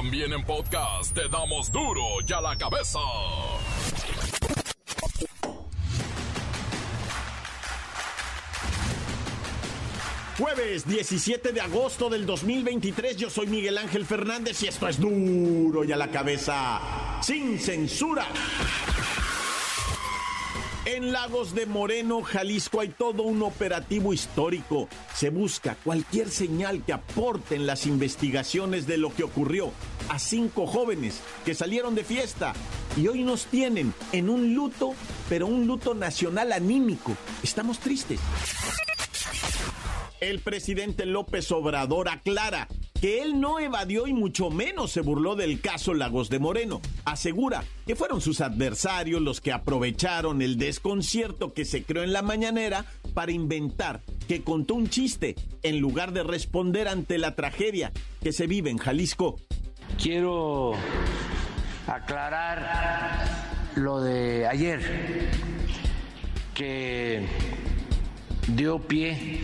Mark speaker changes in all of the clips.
Speaker 1: También en podcast te damos duro y a la cabeza.
Speaker 2: Jueves 17 de agosto del 2023, yo soy Miguel Ángel Fernández y esto es duro y a la cabeza, sin censura. En Lagos de Moreno, Jalisco, hay todo un operativo histórico. Se busca cualquier señal que aporte en las investigaciones de lo que ocurrió a cinco jóvenes que salieron de fiesta y hoy nos tienen en un luto, pero un luto nacional anímico. Estamos tristes. El presidente López Obrador aclara que él no evadió y mucho menos se burló del caso Lagos de Moreno. Asegura que fueron sus adversarios los que aprovecharon el desconcierto que se creó en la mañanera para inventar que contó un chiste en lugar de responder ante la tragedia que se vive en Jalisco.
Speaker 3: Quiero aclarar lo de ayer, que dio pie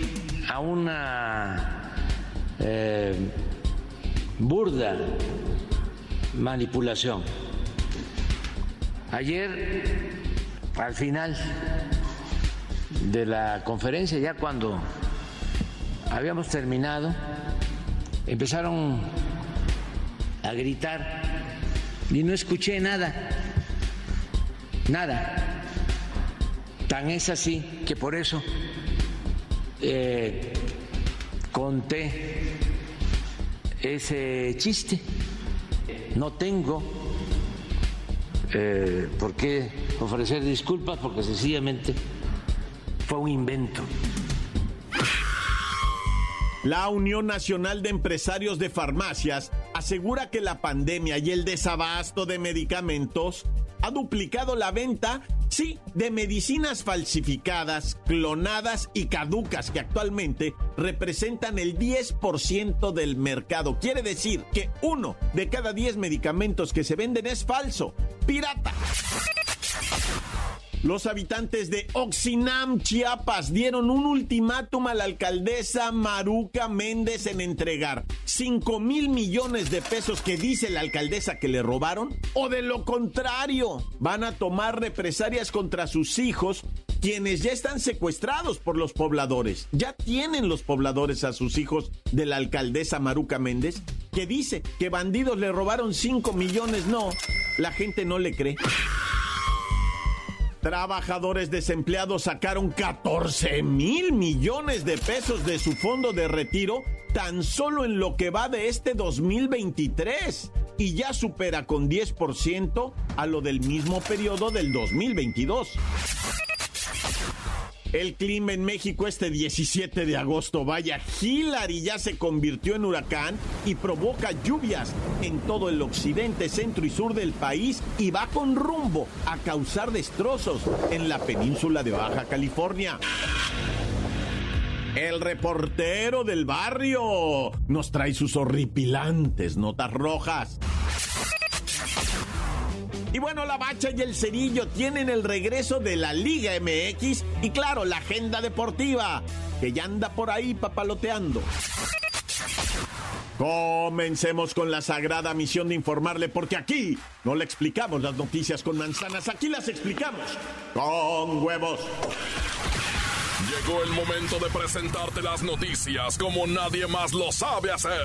Speaker 3: a una eh, burda manipulación. Ayer, al final de la conferencia, ya cuando habíamos terminado, empezaron a gritar y no escuché nada, nada. Tan es así que por eso eh, conté ese chiste. No tengo eh, por qué ofrecer disculpas porque sencillamente fue un invento.
Speaker 2: La Unión Nacional de Empresarios de Farmacias asegura que la pandemia y el desabasto de medicamentos ha duplicado la venta, sí, de medicinas falsificadas, clonadas y caducas que actualmente representan el 10% del mercado. Quiere decir que uno de cada 10 medicamentos que se venden es falso, pirata. Los habitantes de Oxinam, Chiapas, dieron un ultimátum a la alcaldesa Maruca Méndez en entregar 5 mil millones de pesos que dice la alcaldesa que le robaron, o de lo contrario, van a tomar represalias contra sus hijos, quienes ya están secuestrados por los pobladores. Ya tienen los pobladores a sus hijos de la alcaldesa Maruca Méndez, que dice que bandidos le robaron 5 millones. No, la gente no le cree. Trabajadores desempleados sacaron 14 mil millones de pesos de su fondo de retiro tan solo en lo que va de este 2023 y ya supera con 10% a lo del mismo periodo del 2022. El clima en México este 17 de agosto, vaya, Hillary ya se convirtió en huracán y provoca lluvias en todo el occidente, centro y sur del país y va con rumbo a causar destrozos en la península de Baja California. El reportero del barrio nos trae sus horripilantes notas rojas. Y bueno, la Bacha y el Cerillo tienen el regreso de la Liga MX y claro, la agenda deportiva, que ya anda por ahí papaloteando. Comencemos con la sagrada misión de informarle, porque aquí no le explicamos las noticias con manzanas, aquí las explicamos con huevos.
Speaker 1: Llegó el momento de presentarte las noticias como nadie más lo sabe hacer.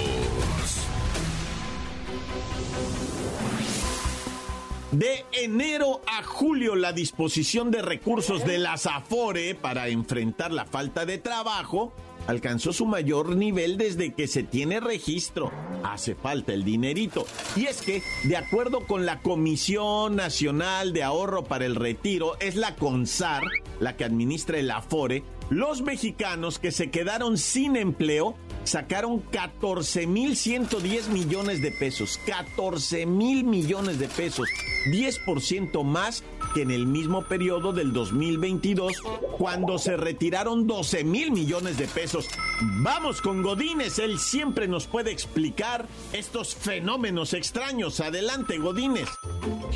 Speaker 2: De enero a julio, la disposición de recursos de la Afore para enfrentar la falta de trabajo alcanzó su mayor nivel desde que se tiene registro. Hace falta el dinerito. Y es que, de acuerdo con la Comisión Nacional de Ahorro para el Retiro, es la CONSAR la que administra el Afore, los mexicanos que se quedaron sin empleo sacaron 14.110 millones de pesos. 14 mil millones de pesos. 10% más que en el mismo periodo del 2022, cuando se retiraron 12 mil millones de pesos. Vamos con Godínez, él siempre nos puede explicar estos fenómenos extraños. Adelante, Godínez.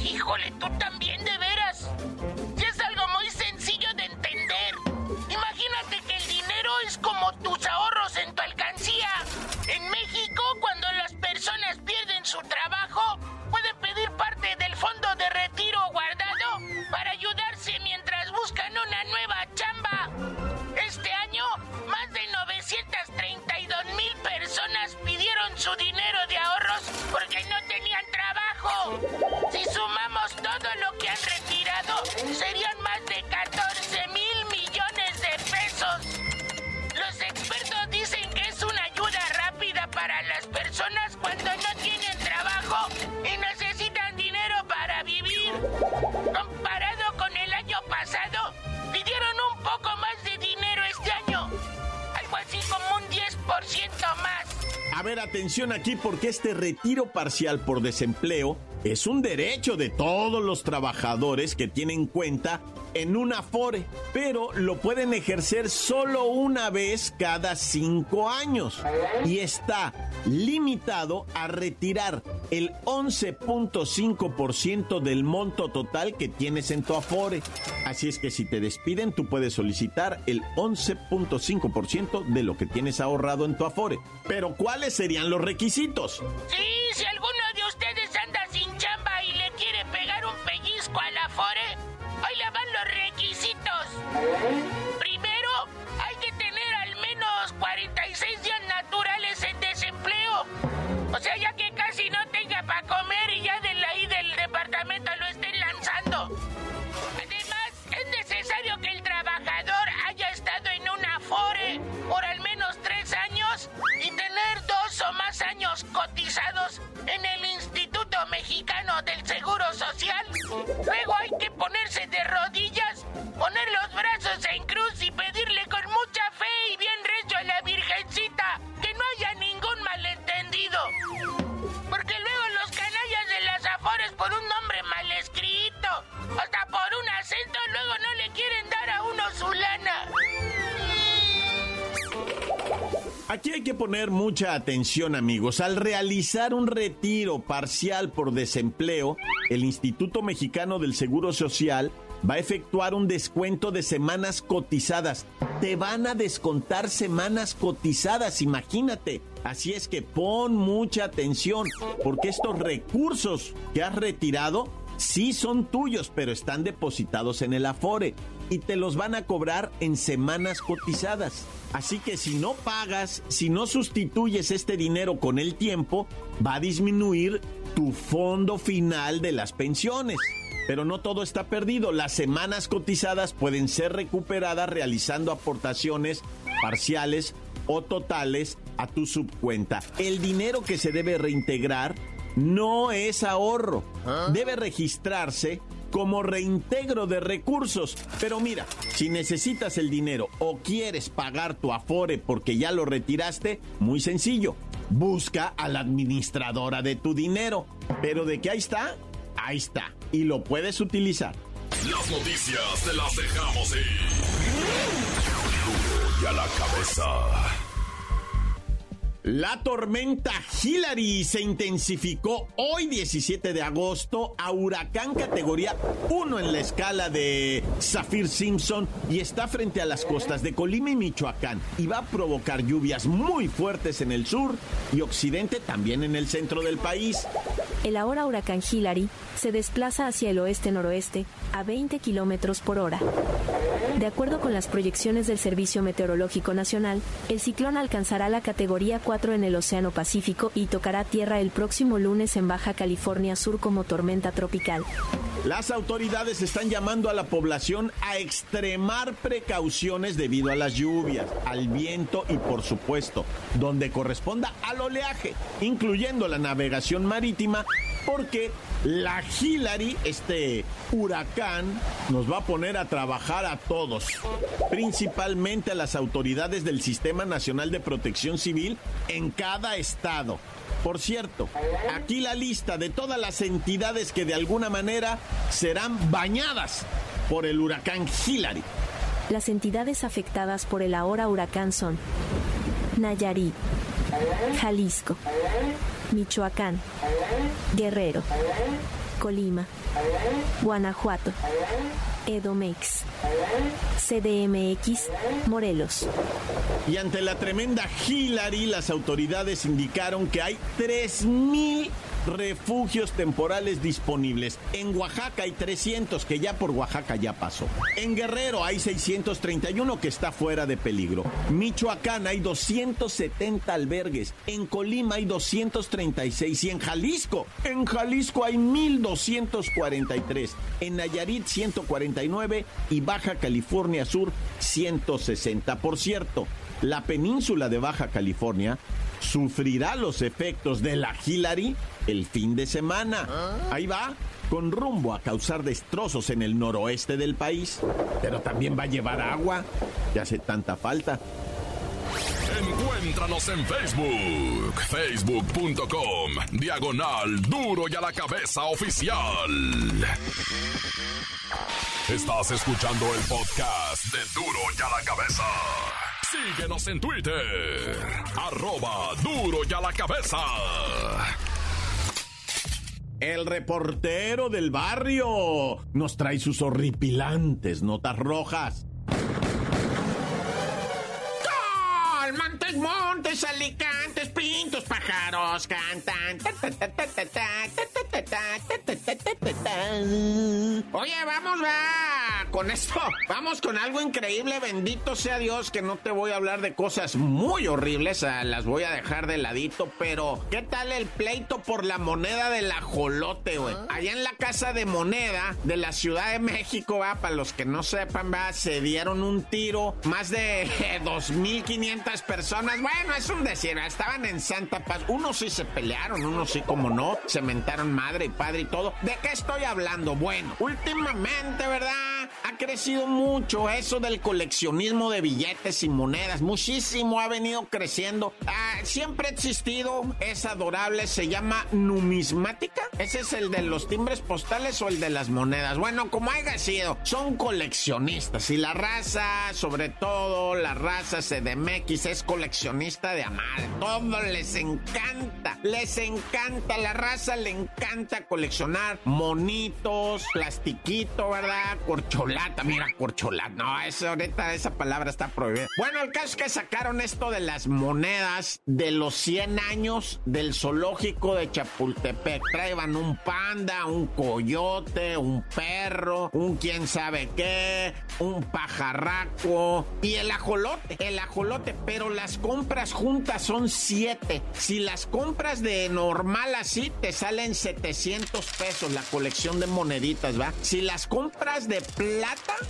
Speaker 4: Híjole, tú también de su trabajo, pueden pedir parte del fondo de retiro guardado para ayudarse mientras buscan una nueva chamba. Este año, más de 932 mil personas pidieron su dinero de ahorros porque no tenían trabajo. Si sumamos todo lo que han retirado, serían más de 14 mil millones de pesos. Los expertos dicen que es una ayuda rápida para las personas poco más de dinero este año. Algo así como un 10% más.
Speaker 2: A ver, atención aquí porque este retiro parcial por desempleo es un derecho de todos los trabajadores que tienen cuenta en un Afore, pero lo pueden ejercer solo una vez cada cinco años y está limitado a retirar el 11.5% del monto total que tienes en tu Afore. Así es que si te despiden, tú puedes solicitar el 11.5% de lo que tienes ahorrado en tu Afore. Pero ¿cuáles serían los requisitos?
Speaker 4: Sí, si alguno de ustedes anda sin chamba y le quiere pegar un pellizco al Afore, Primero, hay que tener al menos 46 días naturales en desempleo. O sea, ya que casi no tenga para comer y ya de ahí del departamento lo poner mucha
Speaker 2: atención amigos. Al realizar un retiro parcial por desempleo, el Instituto Mexicano del Seguro Social va a efectuar un descuento de semanas cotizadas. Te van a descontar semanas cotizadas, imagínate. Así es que pon mucha atención, porque estos recursos que has retirado sí son tuyos, pero están depositados en el Afore y te los van a cobrar en semanas cotizadas. Así que si no pagas, si no sustituyes este dinero con el tiempo, va a disminuir tu fondo final de las pensiones. Pero no todo está perdido. Las semanas cotizadas pueden ser recuperadas realizando aportaciones parciales o totales a tu subcuenta. El dinero que se debe reintegrar no es ahorro. Debe registrarse como reintegro de recursos. Pero mira, si necesitas el dinero o quieres pagar tu afore porque ya lo retiraste, muy sencillo. Busca a la administradora de tu dinero. Pero de que ahí está, ahí está. Y lo puedes utilizar.
Speaker 1: Las noticias te las dejamos ir. y a la cabeza.
Speaker 2: La tormenta Hillary se intensificó hoy 17 de agosto a huracán categoría 1 en la escala de Zafir Simpson y está frente a las costas de Colima y Michoacán y va a provocar lluvias muy fuertes en el sur y occidente también en el centro del país.
Speaker 5: El ahora huracán Hillary se desplaza hacia el oeste-noroeste a 20 kilómetros por hora. De acuerdo con las proyecciones del Servicio Meteorológico Nacional, el ciclón alcanzará la categoría 4 en el Océano Pacífico y tocará tierra el próximo lunes en Baja California Sur como tormenta tropical.
Speaker 2: Las autoridades están llamando a la población a extremar precauciones debido a las lluvias, al viento y por supuesto, donde corresponda al oleaje, incluyendo la navegación marítima, porque la Hillary, este huracán, nos va a poner a trabajar a todos, principalmente a las autoridades del Sistema Nacional de Protección Civil en cada estado.
Speaker 6: Por cierto, aquí la lista de todas las entidades que de alguna manera serán bañadas por el huracán Hillary.
Speaker 5: Las entidades afectadas por el ahora huracán son Nayarit, Jalisco, Michoacán, Guerrero, Colima, Guanajuato, Edomex, CDMX, Morelos.
Speaker 6: Y ante la tremenda Hillary, las autoridades indicaron que hay 3.000 refugios temporales disponibles. En Oaxaca hay 300 que ya por Oaxaca ya pasó. En Guerrero hay 631 que está fuera de peligro. Michoacán hay 270 albergues. En Colima hay 236 y en Jalisco, en Jalisco hay 1243. En Nayarit 149 y Baja California Sur 160. Por cierto, la península de Baja California sufrirá los efectos de la Hillary el fin de semana. Ahí va, con rumbo a causar destrozos en el noroeste del país. Pero también va a llevar agua, que hace tanta falta.
Speaker 1: Encuéntranos en Facebook, facebook.com, diagonal duro y a la cabeza oficial. Estás escuchando el podcast de duro y a la cabeza. Síguenos en Twitter, arroba duro y a la cabeza.
Speaker 6: El reportero del barrio nos trae sus horripilantes notas rojas.
Speaker 2: Montes, montes, alicantes, pintos, pájaros cantan. Oye, vamos, va. Con esto, vamos con algo increíble. Bendito sea Dios que no te voy a hablar de cosas muy horribles. ah, Las voy a dejar de ladito. Pero, ¿qué tal el pleito por la moneda del ajolote, güey? Allá en la casa de moneda de la Ciudad de México, va, para los que no sepan, va, se dieron un tiro. Más de 2.500 personas. Bueno, es un decir, estaban en Santa Paz. Unos sí se pelearon, unos sí, como no. Se mentaron madre y padre y todo. ¿De qué estoy hablando? Bueno, últimamente, ¿verdad? Ha crecido mucho eso del coleccionismo de billetes y monedas. Muchísimo ha venido creciendo. Ah, siempre ha existido. Es adorable. Se llama numismática. Ese es el de los timbres postales o el de las monedas. Bueno, como haya sido, son coleccionistas. Y la raza, sobre todo la raza CDMX, es coleccionista de amar. Todo les encanta. Les encanta. La raza le encanta coleccionar monitos, plastiquito, ¿verdad? Corcholata. Mira, corcholata. No, eso ahorita esa palabra está prohibida. Bueno, el caso es que sacaron esto de las monedas de los 100 años del zoológico de Chapultepec. Traían un panda, un coyote, un perro, un quién sabe qué, un pajarraco y el ajolote. El ajolote, pero las compras juntas son 7. Si las compras de normal así, te salen 700 pesos la colección de moneditas, ¿va? Si las compras de plata,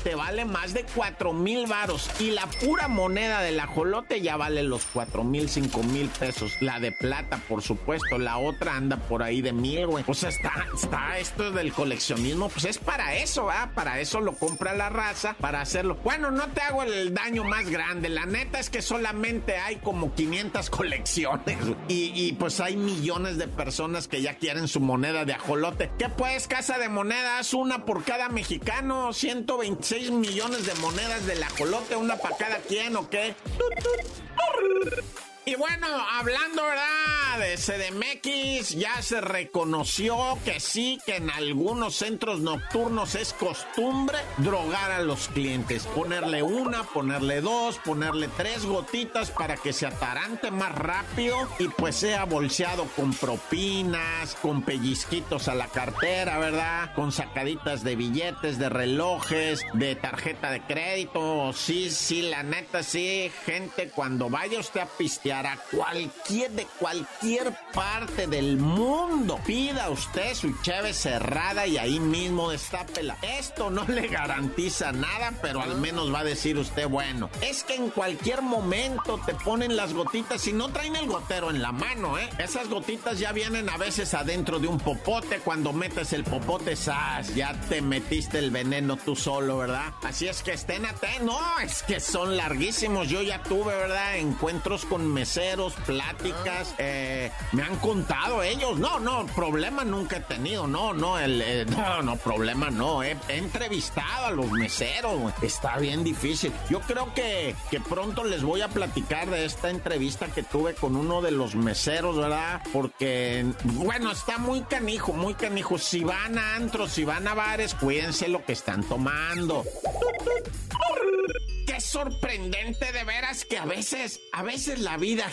Speaker 2: te vale más de 4 mil varos. Y la pura moneda del ajolote ya vale los 4 mil, 5 mil pesos. La de plata, por supuesto. La otra anda por ahí de mil, güey. O sea, está, está esto del coleccionismo. Pues es para eso, ¿va? Para eso lo compra la raza, para hacerlo. Bueno, no te hago el daño más grande. La neta es que solamente hay como 500 colecciones. Y, y pues hay millones de personas que ya quieren su moneda de ajolote. ¿Qué pues, casa de monedas? Una por cada mexicano. 126 millones de monedas del ajolote. Una para cada quien, ¿o qué? Y bueno, hablando, ¿verdad? De CDMX, ya se reconoció que sí, que en algunos centros nocturnos es costumbre drogar a los clientes. Ponerle una, ponerle dos, ponerle tres gotitas para que se atarante más rápido y pues sea bolseado con propinas, con pellizquitos a la cartera, ¿verdad? Con sacaditas de billetes, de relojes, de tarjeta de crédito. Sí, sí, la neta, sí, gente, cuando vaya usted a pistear a cualquier de cualquier parte del mundo. Pida usted su cheve cerrada y ahí mismo destápela. Esto no le garantiza nada, pero al menos va a decir usted, bueno, es que en cualquier momento te ponen las gotitas y no traen el gotero en la mano, ¿eh? Esas gotitas ya vienen a veces adentro de un popote. Cuando metes el popote, ¡zas! Ya te metiste el veneno tú solo, ¿verdad? Así es que estén atentos. No, es que son larguísimos. Yo ya tuve, ¿verdad? Encuentros con meseros, pláticas, eh, me han contado ellos. No, no, problema nunca he tenido, no, no, el, eh, no, no, problema no. He, entrevistado a los meseros, está bien difícil. Yo creo que, que pronto les voy a platicar de esta entrevista que tuve con uno de los meseros, ¿verdad? Porque, bueno, está muy canijo, muy canijo. Si van a antros, si van a bares, cuídense lo que están tomando qué sorprendente de veras que a veces, a veces la vida,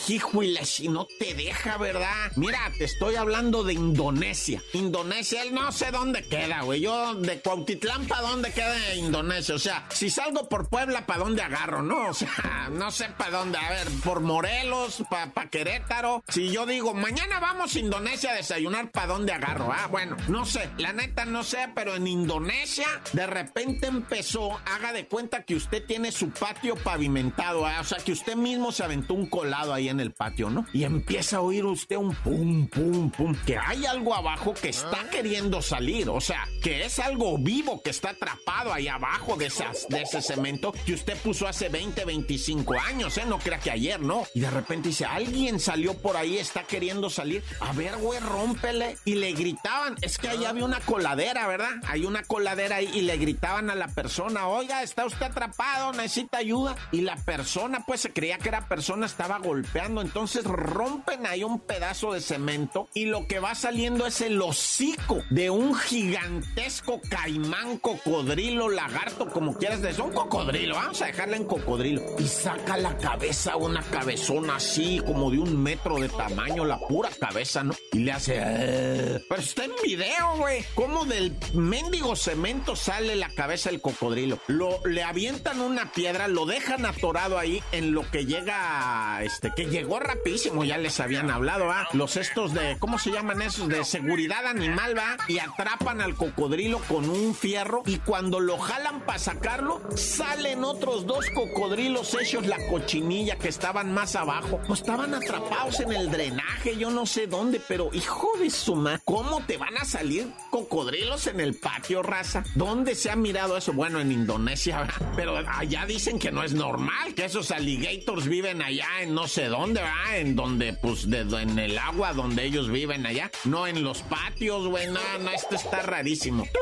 Speaker 2: si no te deja, ¿verdad? Mira, te estoy hablando de Indonesia. Indonesia, él no sé dónde queda, güey. Yo de Cuautitlán, ¿para dónde queda Indonesia? O sea, si salgo por Puebla, ¿para dónde agarro? No, o sea, no sé para dónde. A ver, por Morelos, para pa Querétaro. Si yo digo, mañana vamos a Indonesia a desayunar, ¿para dónde agarro? Ah, bueno, no sé, la neta no sé, pero en Indonesia de repente empezó, haga de cuenta que usted tiene su patio pavimentado, ¿eh? o sea, que usted mismo se aventó un colado ahí en el patio, ¿no? Y empieza a oír usted un pum, pum, pum, que hay algo abajo que está ah. queriendo salir, o sea, que es algo vivo que está atrapado ahí abajo de, esas, de ese cemento que usted puso hace 20, 25 años, ¿eh? No crea que ayer, ¿no? Y de repente dice, alguien salió por ahí, está queriendo salir, a ver, güey, rómpele. Y le gritaban, es que ahí había una coladera, ¿verdad? Hay una coladera ahí y le gritaban a la persona, oiga, está usted atrapado, necesita ayuda. Y la persona, pues se creía que era persona, estaba golpeando. Entonces rompen ahí un pedazo de cemento y lo que va saliendo es el hocico de un gigantesco caimán, cocodrilo, lagarto, como quieras decir. Un cocodrilo, vamos a dejarla en cocodrilo. Y saca la cabeza, una cabezona así, como de un metro de tamaño, la pura cabeza, ¿no? Y le hace. Eh". Pero está en video, güey. Como del mendigo cemento sale la cabeza del cocodrilo. Lo, le avientan una piedra, lo dejan atorado ahí en lo que llega, este, que llegó rapidísimo, ya les habían hablado, ¿va? Los estos de, ¿cómo se llaman esos? De seguridad animal, ¿va? Y atrapan al cocodrilo con un fierro y cuando lo jalan para sacarlo, salen otros dos cocodrilos hechos la cochinilla que estaban más abajo. Pues estaban atrapados en el drenaje, yo no sé dónde, pero hijo de su ma, ¿cómo te van a salir cocodrilos en el patio, raza? ¿Dónde se ha mirado eso? Bueno, en Indonesia, pero allá dicen que no es normal, que esos alligators viven allá en no sé dónde, ¿verdad? En donde, pues, de, en el agua donde ellos viven allá, no en los patios, güey, no, no, esto está rarísimo.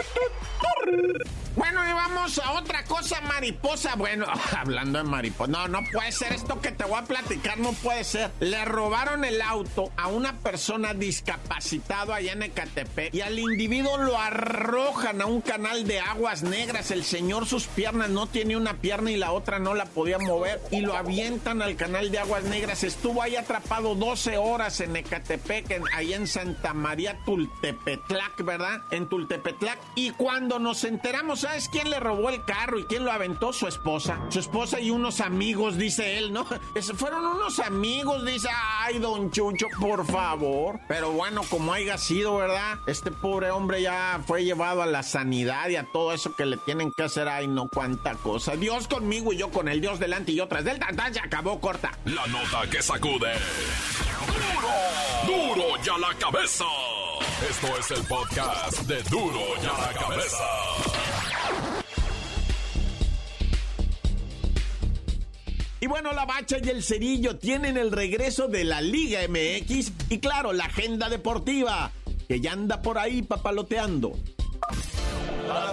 Speaker 2: Bueno, y vamos a otra cosa, mariposa. Bueno, hablando de mariposa. No, no puede ser esto que te voy a platicar, no puede ser. Le robaron el auto a una persona discapacitado allá en Ecatepec y al individuo lo arrojan a un canal de aguas negras. El señor sus piernas no tiene una pierna y la otra no la podía mover y lo avientan al canal de aguas negras. Estuvo ahí atrapado 12 horas en Ecatepec, en, ahí en Santa María Tultepetlac, ¿verdad? En Tultepetlac. Y cuando nos enteramos, ¿sabes quién le robó el carro y quién lo aventó? Su esposa. Su esposa y unos amigos, dice él, ¿no? fueron unos amigos, dice, ay, don Chucho, por favor. Pero bueno, como haya sido, ¿verdad? Este pobre hombre ya fue llevado a la sanidad y a todo eso que le tienen que hacer, ay, no, cuánta cosa. Dios conmigo y yo con el Dios delante y otras del tantán, ya acabó corta.
Speaker 1: La nota que sacude. ¡Duro! ¡Duro ya la cabeza! Esto es el podcast de Duro ya la cabeza.
Speaker 2: Y bueno, la Bacha y el Cerillo tienen el regreso de la Liga MX y claro, la agenda deportiva, que ya anda por ahí papaloteando.
Speaker 7: La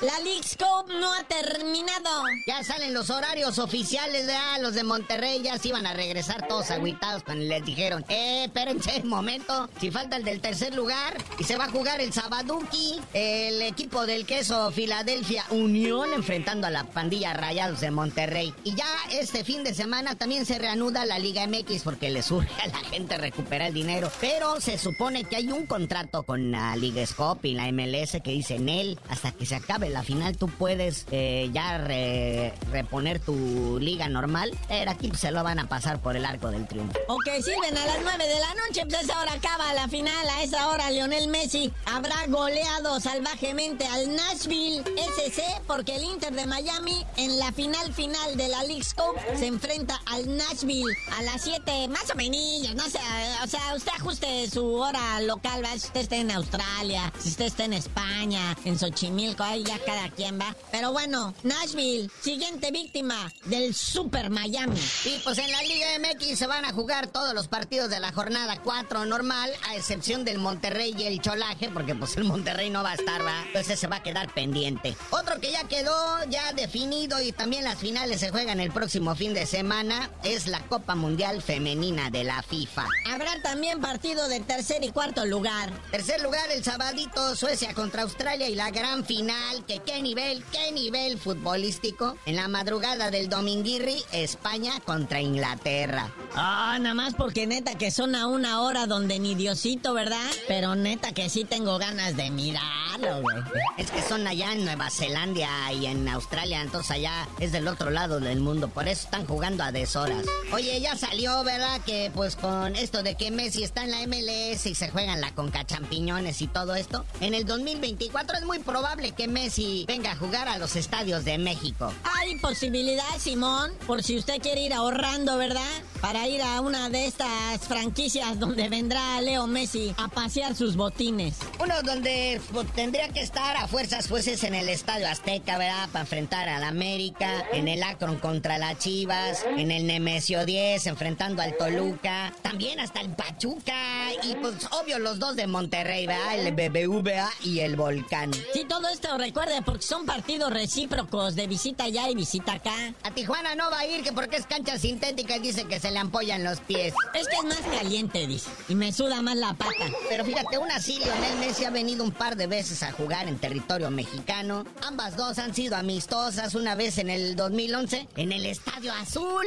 Speaker 7: League's Cup no ha terminado. Ya salen los horarios oficiales, de Los de Monterrey ya se iban a regresar todos agüitados cuando les dijeron, eh, espérense un momento, si falta el del tercer lugar y se va a jugar el Sabaduki, el equipo del queso Filadelfia Unión enfrentando a la pandilla Rayados de Monterrey. Y ya este fin de semana también se reanuda la Liga MX porque le surge a la gente recuperar el dinero. Pero se supone que hay un contrato con la Liga Cup y la MLS que dice en él hasta que se acabe la final, tú puedes eh, ya reponer tu liga normal. Pero aquí se lo van a pasar por el arco del triunfo.
Speaker 8: Ok, sirven a las 9 de la noche, pues a esa hora acaba la final. A esa hora Lionel Messi habrá goleado salvajemente al Nashville SC porque el Inter de Miami en la final final de la League Cup se enfrenta al Nashville a las 7, más o menos, no sé, o sea, usted ajuste su hora local, si usted está en Australia, si usted está en España, en Xochimilco, ahí ya cada quien va. Pero bueno, Nashville, siguiente víctima del Super Miami.
Speaker 7: Y pues en la Liga MX se van a jugar todos los partidos de la jornada 4 normal, a excepción del Monterrey y el Cholaje, porque pues el Monterrey no va a estar, va. Entonces se va a quedar pendiente. Otro que ya quedó ya definido y también las finales se juegan el próximo fin de semana es la Copa Mundial Femenina de la FIFA.
Speaker 8: Habrá también partido de tercer y cuarto lugar.
Speaker 7: Tercer lugar el sabadito Suecia contra Australia y la gran final, que qué nivel, qué nivel futbolístico. En la madrugada del Dominguirri, España contra Inglaterra.
Speaker 8: Ah, nada más porque neta que son a una hora donde ni Diosito, ¿verdad? Pero neta que sí tengo ganas de mirarlo, güey.
Speaker 7: Es que son allá en Nueva Zelanda y en Australia, entonces allá es del otro lado del mundo, por eso están jugando a deshoras. Oye, ya salió, ¿verdad? Que pues con esto de que Messi está en la MLS y se juegan la Conca Champiñones y todo esto, en el 2024 es muy probable que Messi venga a jugar a los estadios de México.
Speaker 8: Hay posibilidad, Simón, por si usted quiere ir ahorrando, ¿verdad? Para ir a una de estas franquicias donde vendrá Leo Messi a pasear sus botines.
Speaker 7: Uno donde pues, tendría que estar a fuerzas pues es en el Estadio Azteca, ¿verdad? Para enfrentar al América, en el Akron contra las Chivas, en el Nemesio 10 enfrentando al Toluca, también hasta el Pachuca y pues obvio los dos de Monterrey, ¿verdad? El BBVA y el Volcán.
Speaker 8: Sí, todo esto recuerde porque son partidos recíprocos de visita allá y visita acá.
Speaker 7: A Tijuana no va a ir que porque es cancha sintética y dice que se le ampollan los pies.
Speaker 8: Es que es más caliente, dice, y me suda más la pata.
Speaker 7: Pero fíjate, aún así Lionel Messi ha venido un par de veces a jugar en territorio mexicano. Ambas dos han sido amistosas, una vez en el 2011 en el Estadio Azul.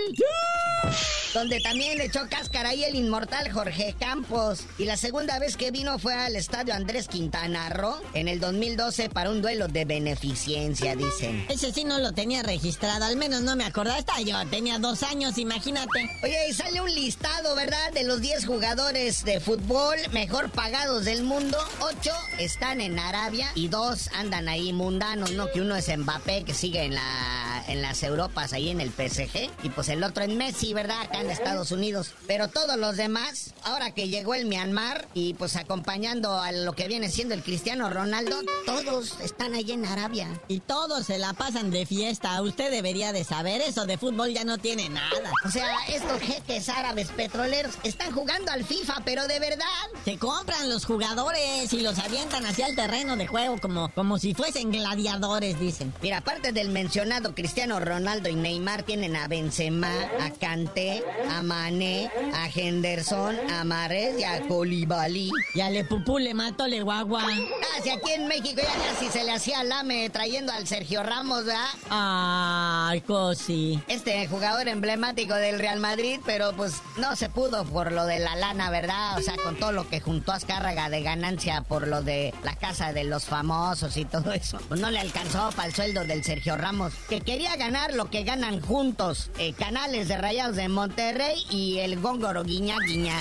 Speaker 7: Donde también le echó cáscara ahí el inmortal Jorge Campos. Y la segunda vez que vino fue al estadio Andrés Quintana Roo en el 2012 para un duelo de beneficencia, dicen.
Speaker 8: Ese sí no lo tenía registrado, al menos no me acordaba. Esta yo tenía dos años, imagínate.
Speaker 7: Oye, y sale un listado, ¿verdad? De los 10 jugadores de fútbol mejor pagados del mundo. Ocho están en Arabia y dos andan ahí mundanos, ¿no? Que uno es Mbappé, que sigue en la en las Europas, ahí en el PSG. Y pues el otro en Messi, ¿verdad? Acá en Estados Unidos. Pero todos los demás, ahora que llegó el Myanmar y pues acompañando a lo que viene siendo el Cristiano Ronaldo, todos están ahí en Arabia.
Speaker 8: Y todos se la pasan de fiesta. Usted debería de saber eso. De fútbol ya no tiene nada.
Speaker 7: O sea, estos jeques árabes petroleros están jugando al FIFA, pero de verdad.
Speaker 8: Se compran los jugadores y los avientan hacia el terreno de juego como, como si fuesen gladiadores, dicen.
Speaker 7: Mira, aparte del mencionado Cristiano Cristiano Ronaldo y Neymar tienen a Benzema, a Kanté, a Mané, a Henderson, a Mares y a Colibali.
Speaker 8: Y a Le Pupú le mato le guagua.
Speaker 7: Ah, si aquí en México ya casi se le hacía lame trayendo al Sergio Ramos, ¿verdad?
Speaker 8: Ay, cosi.
Speaker 7: Este jugador emblemático del Real Madrid, pero pues no se pudo por lo de la lana, ¿verdad? O sea, con todo lo que juntó a Azcárraga de ganancia por lo de la casa de los famosos y todo eso. Pues no le alcanzó para el sueldo del Sergio Ramos, que quería quería ganar lo que ganan juntos eh, Canales de Rayados de Monterrey y el Góngoro Guiña Guiña.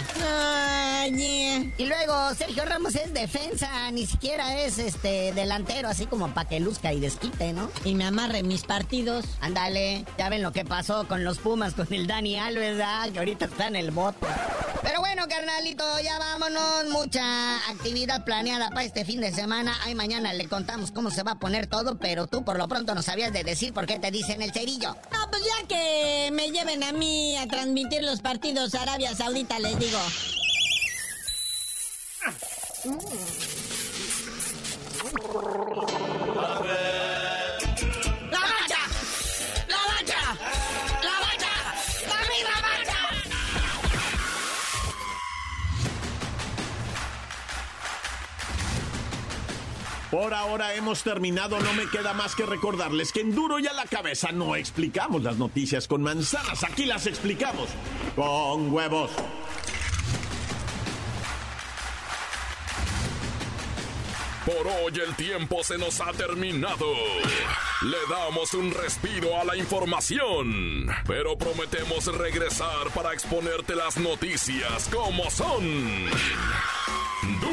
Speaker 7: Y luego Sergio Ramos es defensa, ni siquiera es este delantero, así como para que luzca y desquite, ¿no?
Speaker 8: Y me amarre mis partidos.
Speaker 7: Ándale, ya ven lo que pasó con los Pumas, con el Dani Alves, ¿verdad? que ahorita está en el bote. Pero bueno, carnalito, ya vámonos. Mucha actividad planeada para este fin de semana. Ay, mañana le contamos cómo se va a poner todo, pero tú por lo pronto no sabías de decir por qué te dicen el cerillo.
Speaker 8: No, pues ya que me lleven a mí a transmitir los partidos Arabia Saudita, les digo.
Speaker 2: Por ahora hemos terminado, no me queda más que recordarles que en duro y a la cabeza no explicamos las noticias con manzanas, aquí las explicamos con huevos.
Speaker 1: Por hoy el tiempo se nos ha terminado. Le damos un respiro a la información, pero prometemos regresar para exponerte las noticias como son.